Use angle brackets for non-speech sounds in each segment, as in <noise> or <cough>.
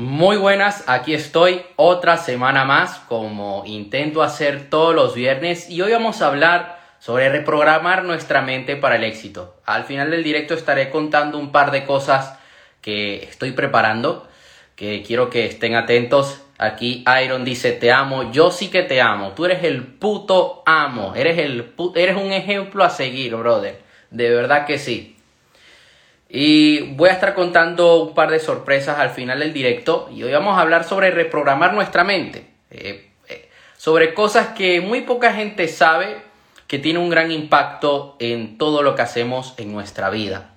Muy buenas, aquí estoy otra semana más como intento hacer todos los viernes y hoy vamos a hablar sobre reprogramar nuestra mente para el éxito. Al final del directo estaré contando un par de cosas que estoy preparando, que quiero que estén atentos. Aquí Iron dice, te amo, yo sí que te amo, tú eres el puto amo, eres, el eres un ejemplo a seguir, brother, de verdad que sí. Y voy a estar contando un par de sorpresas al final del directo y hoy vamos a hablar sobre reprogramar nuestra mente, eh, eh, sobre cosas que muy poca gente sabe que tiene un gran impacto en todo lo que hacemos en nuestra vida.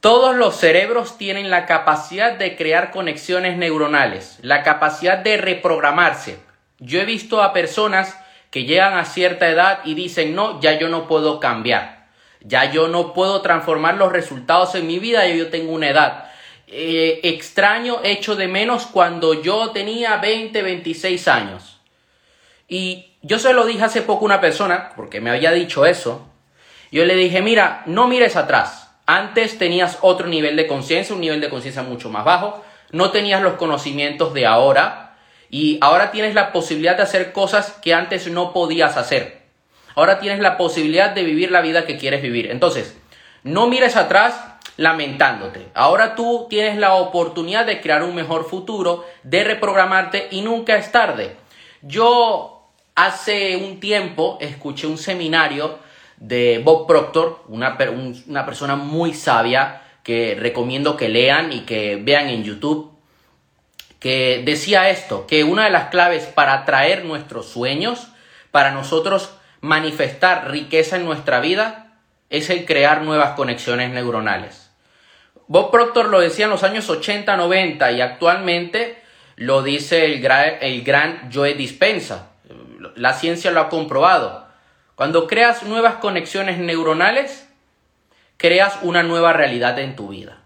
Todos los cerebros tienen la capacidad de crear conexiones neuronales, la capacidad de reprogramarse. Yo he visto a personas que llegan a cierta edad y dicen, no, ya yo no puedo cambiar ya yo no puedo transformar los resultados en mi vida, yo tengo una edad. Eh, extraño, echo de menos cuando yo tenía 20, 26 años. Y yo se lo dije hace poco a una persona, porque me había dicho eso. Yo le dije, mira, no mires atrás. Antes tenías otro nivel de conciencia, un nivel de conciencia mucho más bajo. No tenías los conocimientos de ahora. Y ahora tienes la posibilidad de hacer cosas que antes no podías hacer. Ahora tienes la posibilidad de vivir la vida que quieres vivir. Entonces, no mires atrás lamentándote. Ahora tú tienes la oportunidad de crear un mejor futuro, de reprogramarte y nunca es tarde. Yo hace un tiempo escuché un seminario de Bob Proctor, una, una persona muy sabia que recomiendo que lean y que vean en YouTube, que decía esto, que una de las claves para atraer nuestros sueños, para nosotros manifestar riqueza en nuestra vida es el crear nuevas conexiones neuronales. Bob Proctor lo decía en los años 80, 90 y actualmente lo dice el gran, Joe Dispensa. La ciencia lo ha comprobado. Cuando creas nuevas conexiones neuronales, creas una nueva realidad en tu vida.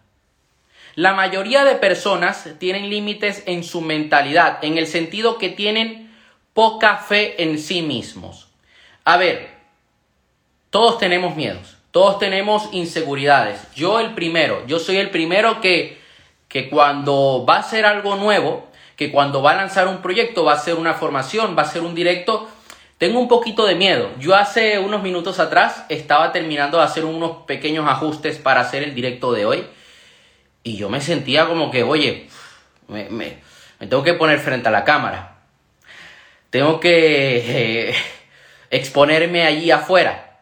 La mayoría de personas tienen límites en su mentalidad, en el sentido que tienen poca fe en sí mismos. A ver, todos tenemos miedos, todos tenemos inseguridades. Yo el primero, yo soy el primero que, que cuando va a hacer algo nuevo, que cuando va a lanzar un proyecto, va a hacer una formación, va a hacer un directo, tengo un poquito de miedo. Yo hace unos minutos atrás estaba terminando de hacer unos pequeños ajustes para hacer el directo de hoy y yo me sentía como que, oye, me, tengo que poner frente a la cámara. Tengo que... <laughs> Eh, exponerme allí afuera.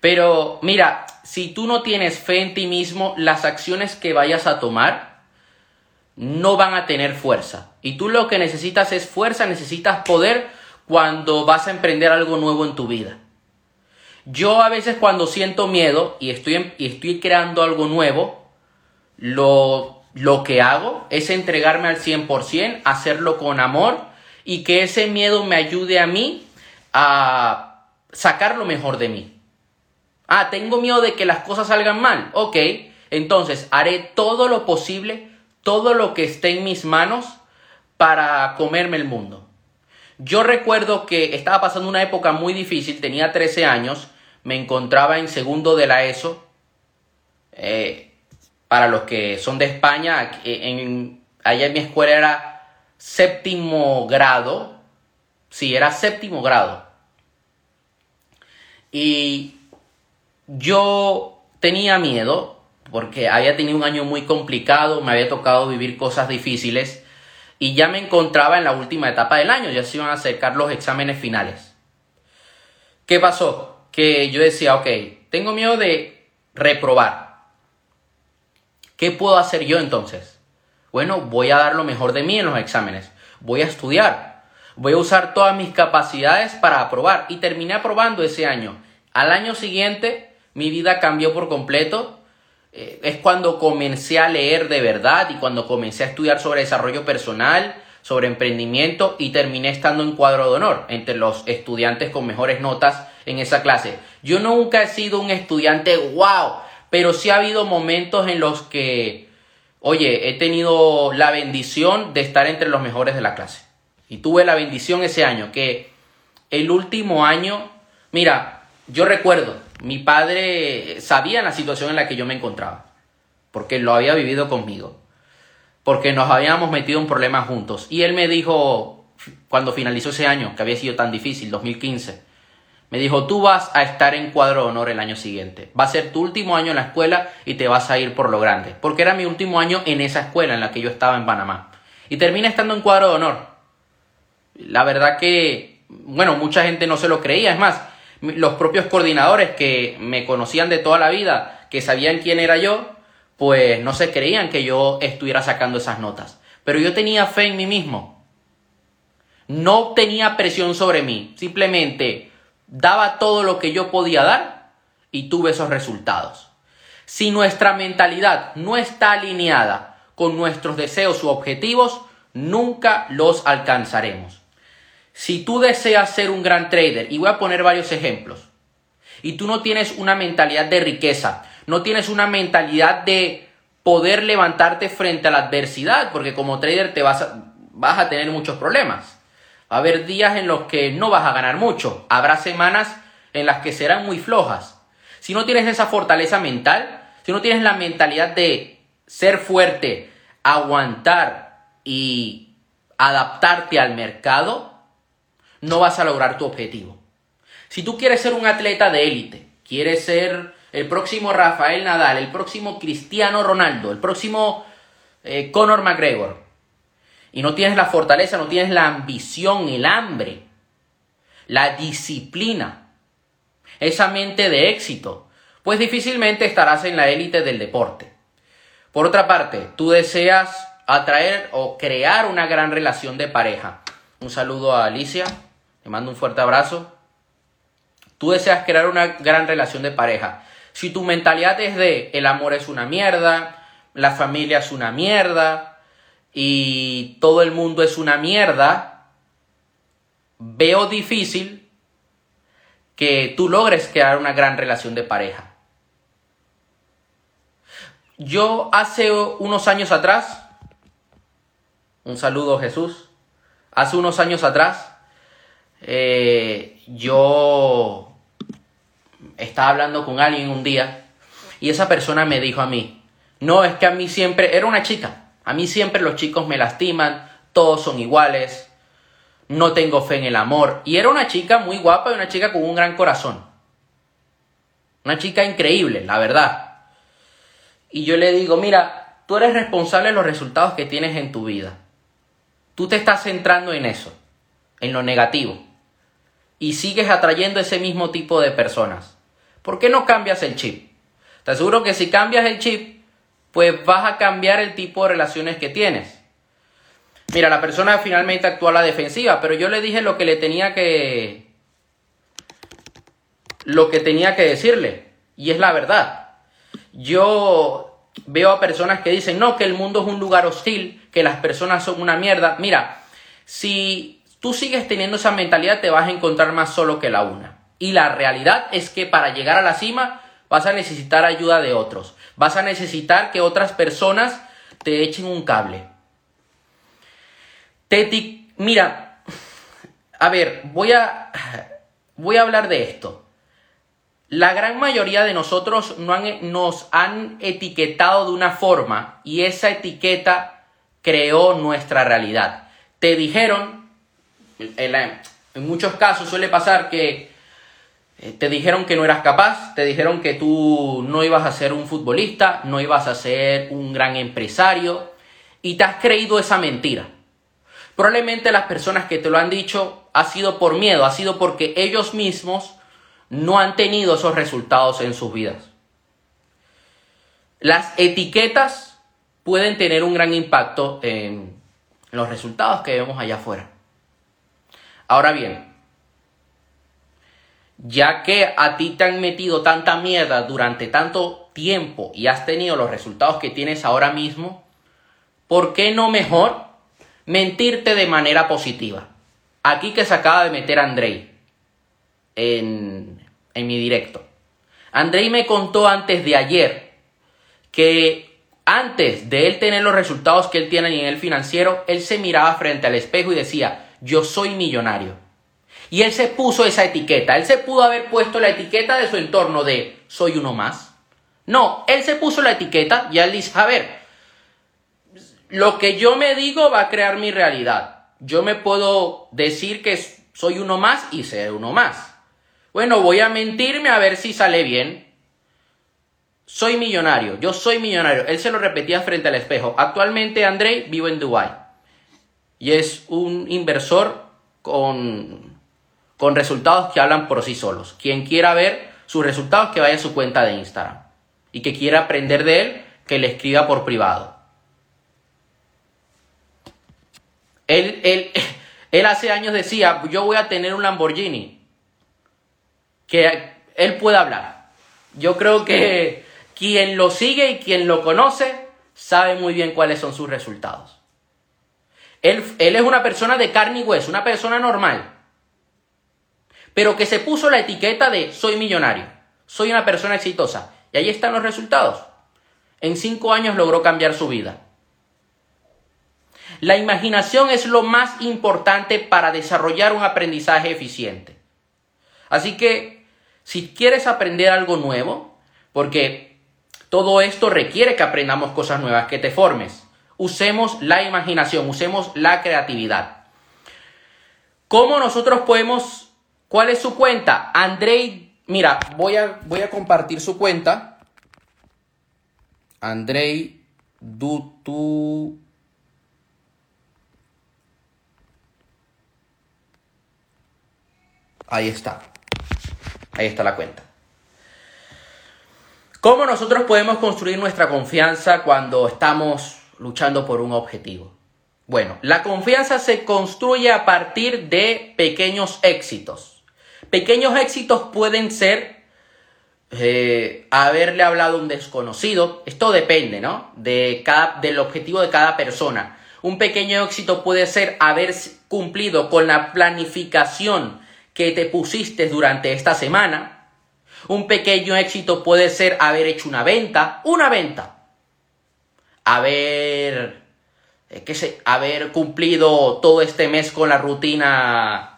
Pero mira, si tú no tienes fe en ti mismo, las acciones que vayas a tomar no van a tener fuerza. Y tú lo que necesitas es fuerza, necesitas poder cuando vas a emprender algo nuevo en tu vida. Yo a veces cuando siento miedo y estoy, y estoy creando algo nuevo, lo, lo que hago es entregarme al 100%, hacerlo con amor y que ese miedo me ayude a mí a sacar lo mejor de mí. Ah, tengo miedo de que las cosas salgan mal. Ok, entonces haré todo lo posible, todo lo que esté en mis manos para comerme el mundo. Yo recuerdo que estaba pasando una época muy difícil, tenía 13 años, me encontraba en segundo de la ESO. Eh, para los que son de España, en, allá en mi escuela era séptimo grado, Sí, era séptimo grado. Y yo tenía miedo porque había tenido un año muy complicado, me había tocado vivir cosas difíciles y ya me encontraba en la última etapa del año, ya se iban a acercar los exámenes finales. ¿Qué pasó? Que yo decía, ok, tengo miedo de reprobar. ¿Qué puedo hacer yo entonces? Bueno, voy a dar lo mejor de mí en los exámenes. Voy a estudiar. Voy a usar todas mis capacidades para aprobar. Y terminé aprobando ese año. Al año siguiente, mi vida cambió por completo. Eh, es cuando comencé a leer de verdad y cuando comencé a estudiar sobre desarrollo personal, sobre emprendimiento y terminé estando en cuadro de honor entre los estudiantes con mejores notas en esa clase. Yo nunca he sido un estudiante wow, pero sí ha habido momentos en los que, oye, he tenido la bendición de estar entre los mejores de la clase. Y tuve la bendición ese año, que el último año, mira, yo recuerdo, mi padre sabía la situación en la que yo me encontraba, porque lo había vivido conmigo. porque nos habíamos metido en problemas juntos. Y él me dijo, cuando finalizó ese año, que había sido tan difícil, 2015, me dijo, tú vas a estar en cuadro de honor el año siguiente. Va a ser tu último año en la escuela y te vas a ir por lo grande. Porque era mi último año en esa escuela en la que yo estaba en Panamá. Y terminé estando en cuadro de honor. La verdad que, bueno, mucha gente no se lo creía. Es más, los propios coordinadores que me conocían de toda la vida, que sabían quién era yo, pues no se creían que yo estuviera sacando esas notas. Pero yo tenía fe en mí mismo. No tenía presión sobre mí. Simplemente daba todo lo que yo podía dar y tuve esos resultados. Si nuestra mentalidad no está alineada con nuestros deseos u objetivos, nunca los alcanzaremos. Si tú deseas ser un gran trader, y voy a poner varios ejemplos, y tú no tienes una mentalidad de riqueza, no tienes una mentalidad de poder levantarte frente a la adversidad, porque como trader te vas a, vas a tener muchos problemas. Va a haber días en los que no vas a ganar mucho. Habrá semanas en las que serán muy flojas. Si no tienes esa fortaleza mental, si no tienes la mentalidad de ser fuerte, aguantar y adaptarte al mercado, no vas a lograr tu objetivo. Si tú quieres ser un atleta de élite, quieres ser el próximo Rafael Nadal, el próximo Cristiano Ronaldo, el próximo eh, Conor McGregor, y no tienes la fortaleza, no tienes la ambición, el hambre, la disciplina, esa mente de éxito, pues difícilmente estarás en la élite del deporte. Por otra parte, tú deseas atraer o crear una gran relación de pareja. Un saludo a Alicia, le mando un fuerte abrazo. Tú deseas crear una gran relación de pareja. Si tu mentalidad es de el amor es una mierda, la familia es una mierda, y todo el mundo es una mierda, veo difícil que tú logres crear una gran relación de pareja. Yo hace unos años atrás, un saludo Jesús, hace unos años atrás, eh, yo estaba hablando con alguien un día y esa persona me dijo a mí, no, es que a mí siempre, era una chica, a mí siempre los chicos me lastiman, todos son iguales, no tengo fe en el amor. Y era una chica muy guapa y una chica con un gran corazón. Una chica increíble, la verdad. Y yo le digo, mira, tú eres responsable de los resultados que tienes en tu vida. Tú te estás centrando en eso, en lo negativo. Y sigues atrayendo ese mismo tipo de personas. ¿Por qué no cambias el chip? Te aseguro que si cambias el chip, pues vas a cambiar el tipo de relaciones que tienes. Mira, la persona finalmente actúa a la defensiva, pero yo le dije lo que le tenía que lo que tenía que decirle y es la verdad. Yo veo a personas que dicen, "No, que el mundo es un lugar hostil, que las personas son una mierda." Mira, si tú sigues teniendo esa mentalidad te vas a encontrar más solo que la una. Y la realidad es que para llegar a la cima vas a necesitar ayuda de otros. Vas a necesitar que otras personas te echen un cable. Te Mira, a ver, voy a, voy a hablar de esto. La gran mayoría de nosotros no nos han etiquetado de una forma y esa etiqueta creó nuestra realidad. Te dijeron, en muchos casos suele pasar que eh, te dijeron que no eras capaz, te dijeron que tú no ibas a ser un futbolista, no ibas a ser un gran empresario y te has creído esa mentira. Probablemente las personas que te lo han dicho ha sido por miedo, ha sido porque ellos mismos no han tenido esos resultados en sus vidas. Las etiquetas pueden tener un gran impacto en los resultados que vemos allá afuera. Ahora bien, ya que a ti te han metido tanta mierda durante tanto tiempo y has tenido los resultados que tienes ahora mismo, ¿por qué no mejor mentirte de manera positiva? Aquí que se acaba de meter Andrei en, en mi directo. Andrei me contó antes de ayer que antes de él tener los resultados que él tiene a nivel financiero, él se miraba frente al espejo y decía, yo soy millonario. Y él se puso esa etiqueta. Él se pudo haber puesto la etiqueta de su entorno de soy uno más. No, él se puso la etiqueta y él dice, a ver, lo que yo me digo va a crear mi realidad. Yo me puedo decir que soy uno más y ser uno más. Bueno, voy a mentirme a ver si sale bien. Soy millonario, yo soy millonario. Él se lo repetía frente al espejo. Actualmente André vivo en Dubai y es un inversor con, con resultados que hablan por sí solos. Quien quiera ver sus resultados, que vaya a su cuenta de Instagram. Y que quiera aprender de él, que le escriba por privado. Él, él, <laughs> él hace años decía, yo voy a tener un Lamborghini. Que él pueda hablar. Yo creo que quien lo sigue y quien lo conoce sabe muy bien cuáles son sus resultados. Él, es una persona de carne y hueso, una persona normal pero que se puso la etiqueta de soy millonario, soy una persona exitosa. Y ahí están los resultados. En cinco años logró cambiar su vida. La imaginación es lo más importante para desarrollar un aprendizaje eficiente. Así que, si quieres aprender algo nuevo, porque todo esto requiere que aprendamos cosas nuevas, que te formes, usemos la imaginación, usemos la creatividad. ¿Cómo nosotros podemos ¿Cuál es su cuenta? Andrei, mira, voy a, voy a compartir su cuenta. Andrei Dutu. Ahí está. Ahí está la cuenta. ¿Cómo nosotros podemos construir nuestra confianza cuando estamos luchando por un objetivo? Bueno, la confianza se construye a partir de pequeños éxitos. Pequeños éxitos pueden ser eh, haberle hablado a un desconocido. Esto depende, ¿no? De cada, del objetivo de cada persona. Un pequeño éxito puede ser haber cumplido con la planificación que te pusiste durante esta semana. Un pequeño éxito puede ser haber hecho una venta, una venta. Haber, eh, sé, haber cumplido todo este mes con la rutina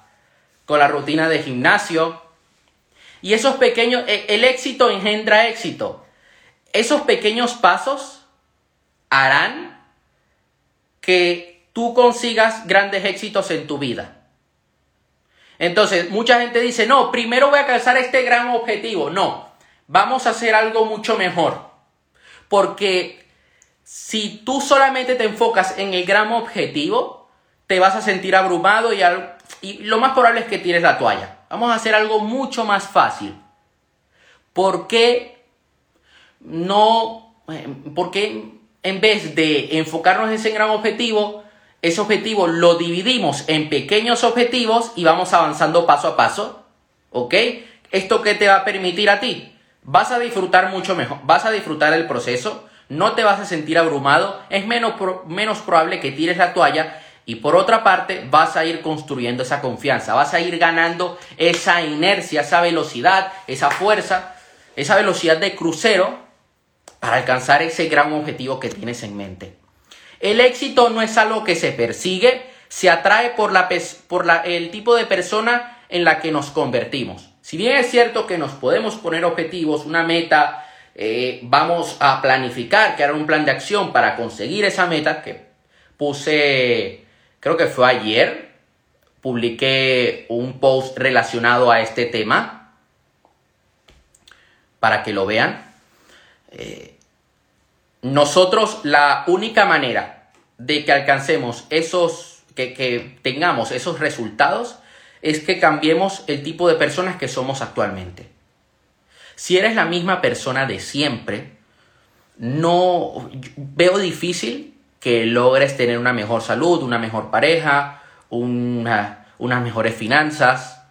con la rutina de gimnasio. Y esos pequeños, e, el éxito engendra éxito. Esos pequeños pasos harán que tú consigas grandes éxitos en tu vida. Entonces, mucha gente dice, no, primero voy a alcanzar este gran objetivo. No, vamos a hacer algo mucho mejor. Porque si tú solamente te enfocas en el gran objetivo, te vas a sentir abrumado y, y lo más probable es que tires la toalla. Vamos a hacer algo mucho más fácil. ¿Por qué no, eh, por qué en vez de enfocarnos en ese gran objetivo, ese objetivo lo dividimos en pequeños objetivos y vamos avanzando paso a paso? ¿Ok? ¿Esto qué te va a permitir a ti? Vas a disfrutar mucho mejor, vas a disfrutar el proceso, no te vas a sentir abrumado, es menos, menos probable que tires la toalla y por otra parte, vas a ir construyendo esa confianza, vas a ir ganando esa inercia, esa velocidad, esa fuerza, esa velocidad de crucero para alcanzar ese gran objetivo que tienes en mente. El éxito no es algo que se persigue, se atrae por, la, por el tipo de persona en la que nos convertimos. Si bien es cierto que nos podemos poner objetivos, una meta, eh, vamos a planificar, crear un plan de acción para conseguir esa meta, que puse creo que fue ayer, publiqué un post relacionado a este tema para que lo vean. Eh, nosotros la única manera de que alcancemos esos, que, que tengamos esos resultados, es que cambiemos el tipo de personas que somos actualmente. Si eres la misma persona de siempre, no veo difícil que logres tener una mejor salud, una mejor pareja, unas mejores finanzas.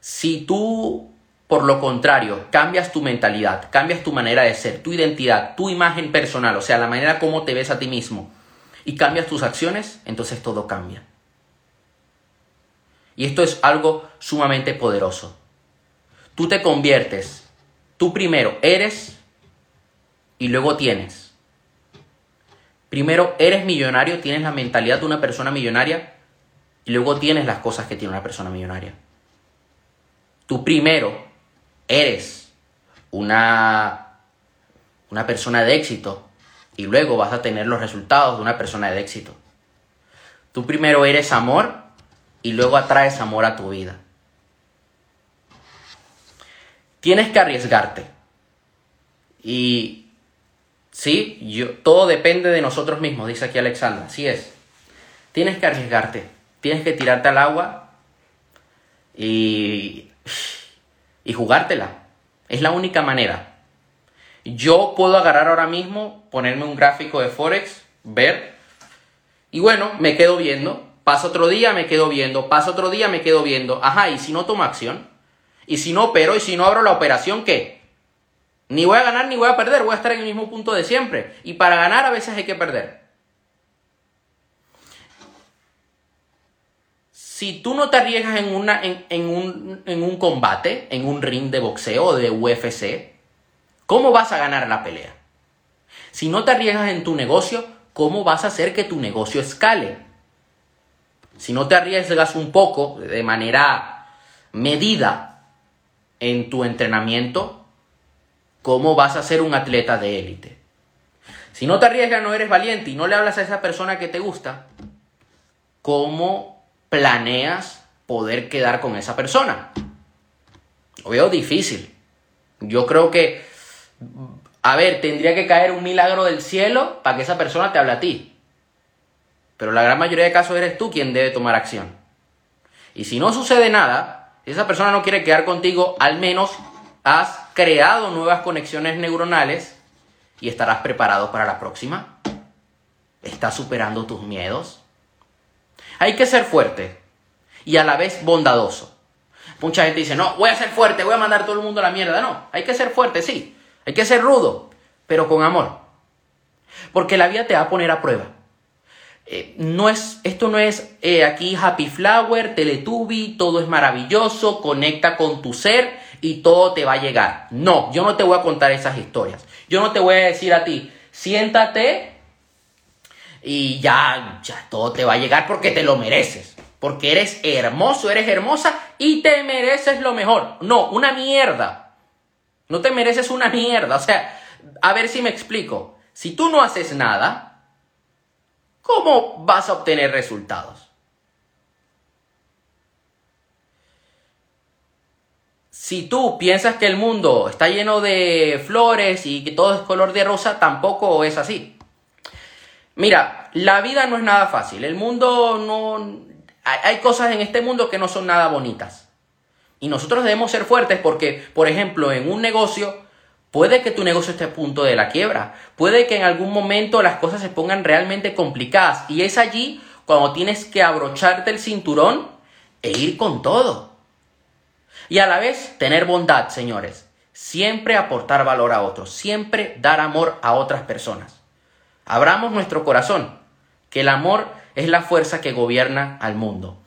Si tú, por lo contrario, cambias tu mentalidad, cambias tu manera de ser, tu identidad, tu imagen personal, o sea, la manera como te ves a ti mismo, y cambias tus acciones, entonces todo cambia. Y esto es algo sumamente poderoso. Tú te conviertes, tú primero eres y luego tienes. Primero, eres millonario, tienes la mentalidad de una persona millonaria y luego tienes las cosas que tiene una persona millonaria. Tú primero eres una, una persona de éxito y luego vas a tener los resultados de una persona de éxito. Tú primero eres amor y luego atraes amor a tu vida. Tienes que arriesgarte. Y sí, yo, todo depende de nosotros mismos, dice aquí Alexandra. Así es. Tienes que arriesgarte. Tienes que tirarte al agua y, y jugártela. Es la única manera. Yo puedo agarrar ahora mismo, ponerme un gráfico de Forex, ver, y bueno, me quedo viendo. Pasa otro día, me quedo viendo. Pasa otro día, me quedo viendo. Ajá, y si no tomo acción. Y si no opero, y si no abro la operación, ¿qué? Ni voy a ganar ni voy a perder, voy a estar en el mismo punto de siempre. Y para ganar a veces hay que perder. Si tú no te arriesgas en, en, un, en un combate, en un ring de boxeo o de UFC, ¿cómo vas a ganar la pelea? Si no te arriesgas en tu negocio, ¿cómo vas a hacer que tu negocio escale? Si no te arriesgas un poco de manera medida en tu entrenamiento, ¿Cómo vas a ser un atleta de élite? Si no te arriesgas, no eres valiente y no le hablas a esa persona que te gusta, ¿cómo planeas poder quedar con esa persona? Lo veo difícil. Yo creo que, a ver, tendría que caer un milagro del cielo para que esa persona te hable a ti. Pero la gran mayoría de casos eres tú quien debe tomar acción. Y si no sucede nada, si esa persona no quiere quedar contigo, al menos has creado nuevas conexiones neuronales y estarás preparado para la próxima. ¿Estás superando tus miedos? Hay que ser fuerte y a la vez bondadoso. Mucha gente dice, no, voy a ser fuerte, voy a mandar a todo el mundo a la mierda. No, hay que ser fuerte, sí. Hay que ser rudo, pero con amor. Porque la vida te va a poner a prueba. Eh, no es, esto no es eh, aquí Happy Flower, Teletubby, todo es maravilloso, conecta con tu ser y todo te va a llegar. No, yo no te voy a contar esas historias. Yo no te voy a decir a ti, siéntate y ya, ya todo te va a llegar porque te lo mereces. Porque eres hermoso, eres hermosa y te mereces lo mejor. No, una mierda. No te mereces una mierda. O sea, a ver si me explico. Si tú no haces nada, ¿cómo vas a obtener resultados? Si tú piensas que el mundo está lleno de flores y que todo es color de rosa, tampoco es así. Mira, la vida no es nada fácil. El mundo no... Hay cosas en este mundo que no son nada bonitas. Y nosotros debemos ser fuertes porque, por ejemplo, en un negocio Puede que tu negocio esté a punto de la quiebra. Puede que en algún momento las cosas se pongan realmente complicadas. Y es allí cuando tienes que abrocharte el cinturón e ir con todo. Y a la vez tener bondad, señores. Siempre aportar valor a otros. Siempre dar amor a otras personas. Abramos nuestro corazón. Que el amor es la fuerza que gobierna al mundo.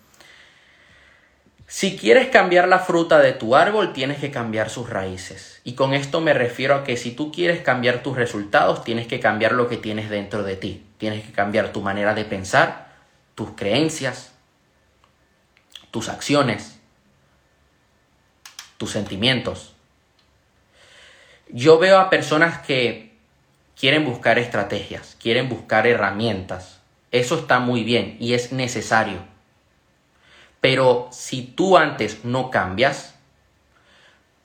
Si quieres cambiar la fruta de tu árbol, tienes que cambiar sus raíces. Y con esto me refiero a que si tú quieres cambiar tus resultados, tienes que cambiar lo que tienes dentro de ti. Tienes que cambiar tu manera de pensar, tus creencias, tus acciones, tus sentimientos. Yo veo a personas que quieren buscar estrategias, quieren buscar herramientas. Eso está muy bien y es necesario pero si tú antes no cambias,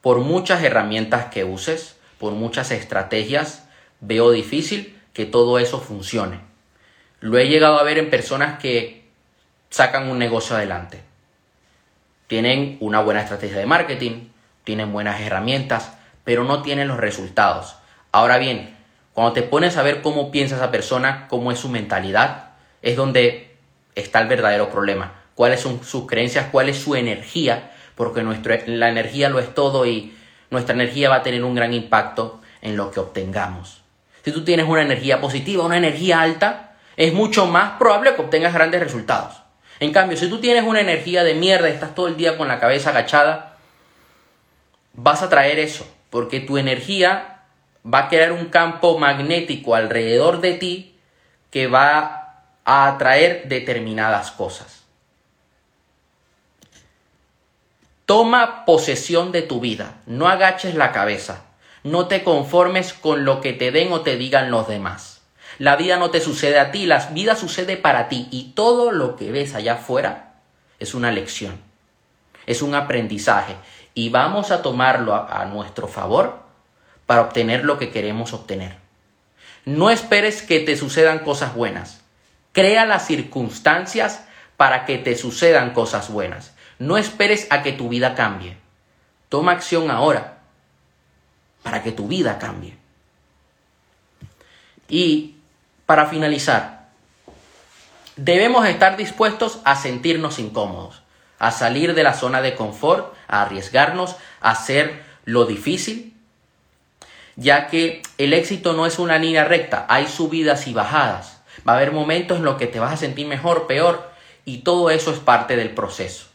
por muchas herramientas que uses, por muchas estrategias, veo difícil que todo eso funcione. Lo he llegado a ver en personas que sacan un negocio adelante. Tienen una buena estrategia de marketing, tienen buenas herramientas, pero no tienen los resultados. Ahora bien, cuando te pones a ver cómo piensa esa persona, cómo es su mentalidad, es donde está el verdadero problema cuáles son sus creencias, cuál es su energía, porque la energía lo es todo y nuestra energía va a tener un gran impacto en lo que obtengamos. Si tú tienes una energía positiva, una energía alta, es mucho más probable que obtengas grandes resultados. En cambio, si tú tienes una energía de mierda y estás todo el día con la cabeza agachada, vas a traer eso, porque tu energía va a crear un campo magnético alrededor de ti que va a atraer determinadas cosas. Toma posesión de tu vida, no agaches la cabeza, no te conformes con lo que te den o te digan los demás. La vida no te sucede a ti, la vida sucede para ti y todo lo que ves allá afuera es una lección, es un aprendizaje y vamos a tomarlo a, a nuestro favor para obtener lo que queremos obtener. No esperes que te sucedan cosas buenas. Crea las circunstancias para que te sucedan cosas buenas. No esperes a que tu vida cambie. Toma acción ahora para que tu vida cambie. Y para finalizar, debemos estar dispuestos a sentirnos incómodos, a salir de la zona de confort, a arriesgarnos, a hacer lo difícil, ya que el éxito no es una línea recta, hay subidas y bajadas. Va a haber momentos en los que te vas a sentir mejor, peor, y todo eso es parte del proceso.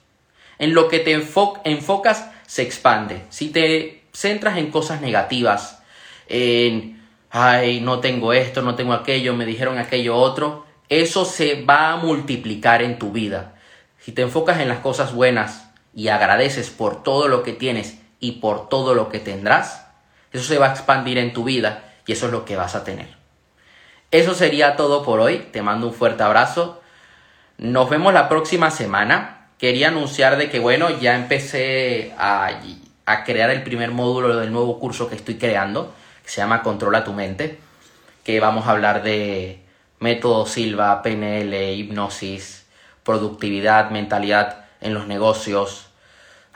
En lo que te enfocas se expande. Si te centras en cosas negativas, en, ay, no tengo esto, no tengo aquello, me dijeron aquello otro, eso se va a multiplicar en tu vida. Si te enfocas en las cosas buenas y agradeces por todo lo que tienes y por todo lo que tendrás, eso se va a expandir en tu vida y eso es lo que vas a tener. Eso sería todo por hoy. Te mando un fuerte abrazo. Nos vemos la próxima semana quería anunciar de que, bueno, ya empecé a, a crear el primer módulo del nuevo curso que estoy creando, que se llama Controla tu mente, que vamos a hablar de método Silva, PNL, hipnosis, productividad, mentalidad en los negocios.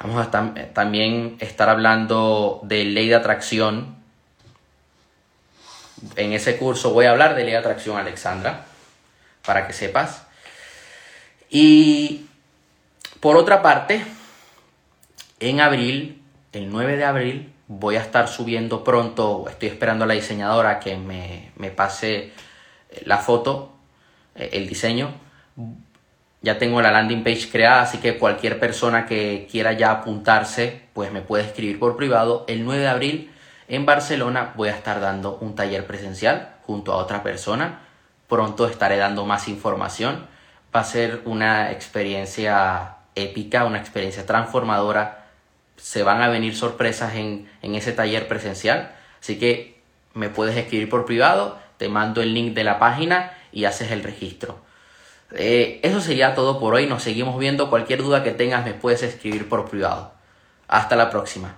Vamos a también estar hablando de ley de atracción. En ese curso voy a hablar de ley de atracción, Alexandra, para que sepas. Y por otra parte, en abril, el 9 de abril, voy a estar subiendo pronto, estoy esperando a la diseñadora que me, pase la foto, eh, el diseño. Ya tengo la landing page creada, así que cualquier persona que quiera ya apuntarse, pues me puede escribir por privado. El 9 de abril en Barcelona voy a estar dando un taller presencial junto a otra persona. Pronto estaré dando más información. Va a ser una experiencia épica, una experiencia transformadora. Se van a venir sorpresas en, ese taller presencial. Así que me puedes escribir por privado, te mando el link de la página y haces el registro. Eh, eso sería todo por hoy. Nos seguimos viendo. Cualquier duda que tengas me puedes escribir por privado. Hasta la próxima.